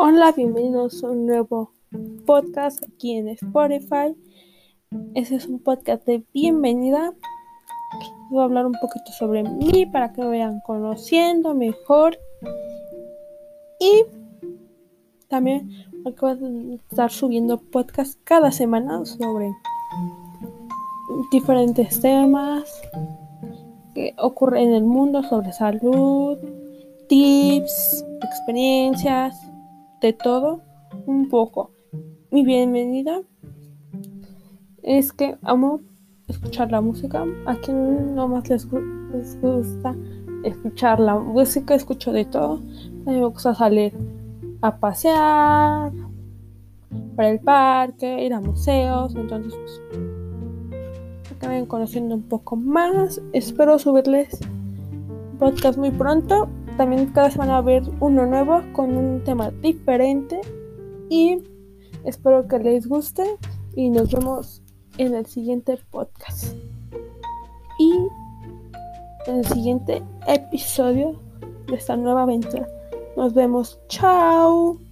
Hola, bienvenidos a un nuevo podcast aquí en Spotify. Ese es un podcast de bienvenida. Voy a hablar un poquito sobre mí para que me vayan conociendo mejor. Y también voy a estar subiendo podcast cada semana sobre diferentes temas que ocurren en el mundo sobre salud, tips, experiencias de todo un poco. Mi bienvenida es que amo escuchar la música. A quien no más les, les gusta escuchar la música, escucho de todo. A me gusta salir a pasear, para el parque, ir a museos. Entonces, pues, vayan conociendo un poco más. Espero subirles podcast muy pronto también cada semana va a haber uno nuevo con un tema diferente. Y espero que les guste. Y nos vemos en el siguiente podcast. Y en el siguiente episodio de esta nueva aventura. Nos vemos. Chao.